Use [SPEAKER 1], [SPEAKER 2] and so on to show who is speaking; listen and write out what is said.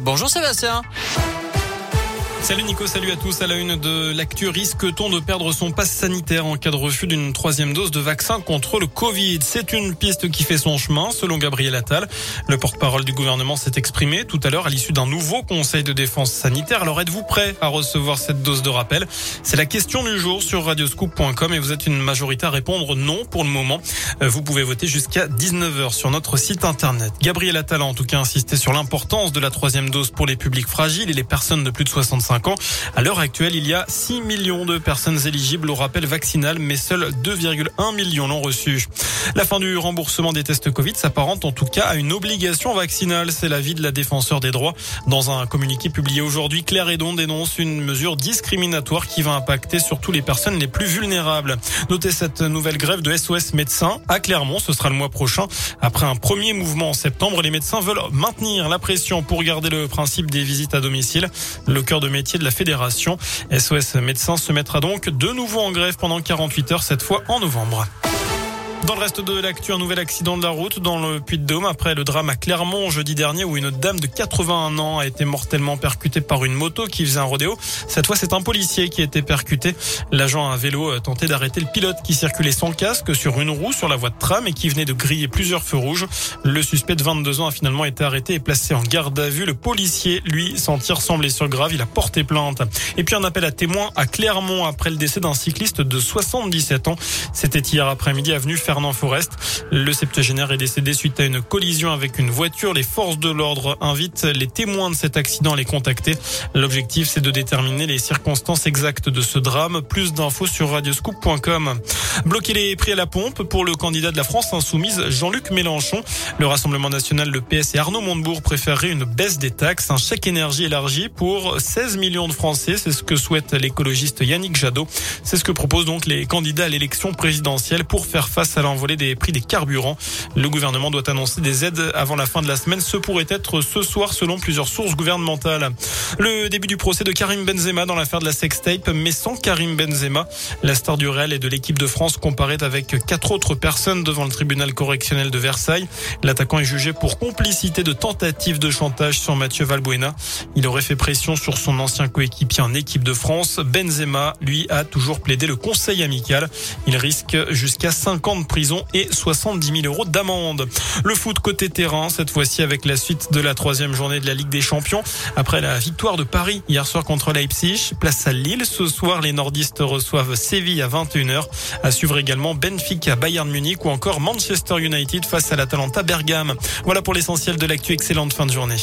[SPEAKER 1] Bonjour Sébastien.
[SPEAKER 2] Salut Nico, salut à tous. À la une de l'actu, risque-t-on de perdre son passe sanitaire en cas de refus d'une troisième dose de vaccin contre le Covid? C'est une piste qui fait son chemin, selon Gabriel Attal. Le porte-parole du gouvernement s'est exprimé tout à l'heure à l'issue d'un nouveau conseil de défense sanitaire. Alors êtes-vous prêt à recevoir cette dose de rappel? C'est la question du jour sur radioscoop.com et vous êtes une majorité à répondre non pour le moment. Euh, vous pouvez voter jusqu'à 19h sur notre site internet. Gabriel Attal a en tout cas insisté sur l'importance de la troisième dose pour les publics fragiles et les personnes de plus de 65 ans. À l'heure actuelle, il y a 6 millions de personnes éligibles au rappel vaccinal, mais seuls 2,1 millions l'ont reçu. La fin du remboursement des tests Covid s'apparente en tout cas à une obligation vaccinale. C'est l'avis de la défenseur des droits. Dans un communiqué publié aujourd'hui, Claire Edon dénonce une mesure discriminatoire qui va impacter surtout les personnes les plus vulnérables. Notez cette nouvelle grève de SOS médecins à Clermont. Ce sera le mois prochain. Après un premier mouvement en septembre, les médecins veulent maintenir la pression pour garder le principe des visites à domicile. Le cœur de de la fédération. SOS Médecins se mettra donc de nouveau en grève pendant 48 heures, cette fois en novembre. Dans le reste de l'actu, un nouvel accident de la route dans le Puy-de-Dôme après le drame à Clermont jeudi dernier où une dame de 81 ans a été mortellement percutée par une moto qui faisait un rodéo. Cette fois, c'est un policier qui a été percuté. L'agent à vélo a tenté d'arrêter le pilote qui circulait sans casque sur une roue sur la voie de tram et qui venait de griller plusieurs feux rouges. Le suspect de 22 ans a finalement été arrêté et placé en garde à vue. Le policier, lui, s'en tire sans blessure grave. Il a porté plainte. Et puis un appel à témoins à Clermont après le décès d'un cycliste de 77 ans. C'était hier après-midi avenue faire Fernand Forest. Le septuagénaire est décédé suite à une collision avec une voiture. Les forces de l'ordre invitent les témoins de cet accident à les contacter. L'objectif, c'est de déterminer les circonstances exactes de ce drame. Plus d'infos sur radioscoop.com. Bloquer les prix à la pompe pour le candidat de la France insoumise, Jean-Luc Mélenchon. Le Rassemblement national, le PS et Arnaud Montebourg préféreraient une baisse des taxes, un chèque énergie élargi pour 16 millions de Français. C'est ce que souhaite l'écologiste Yannick Jadot. C'est ce que proposent donc les candidats à l'élection présidentielle pour faire face à l'envolée des prix des carburants. Le gouvernement doit annoncer des aides avant la fin de la semaine. Ce pourrait être ce soir selon plusieurs sources gouvernementales. Le début du procès de Karim Benzema dans l'affaire de la sextape, mais sans Karim Benzema. La star du Real et de l'équipe de France comparaît avec quatre autres personnes devant le tribunal correctionnel de Versailles. L'attaquant est jugé pour complicité de tentative de chantage sur Mathieu Valbuena. Il aurait fait pression sur son ancien coéquipier en équipe de France. Benzema, lui, a toujours plaidé le conseil amical. Il risque jusqu'à 5 ans prison et 70 000 euros d'amende. Le foot côté terrain, cette fois-ci avec la suite de la troisième journée de la Ligue des Champions. Après la victoire de Paris hier soir contre Leipzig, place à Lille. Ce soir, les nordistes reçoivent Séville à 21h. À suivre également Benfica, Bayern Munich ou encore Manchester United face à l'Atalanta Bergame. Voilà pour l'essentiel de l'actu. Excellente fin de journée.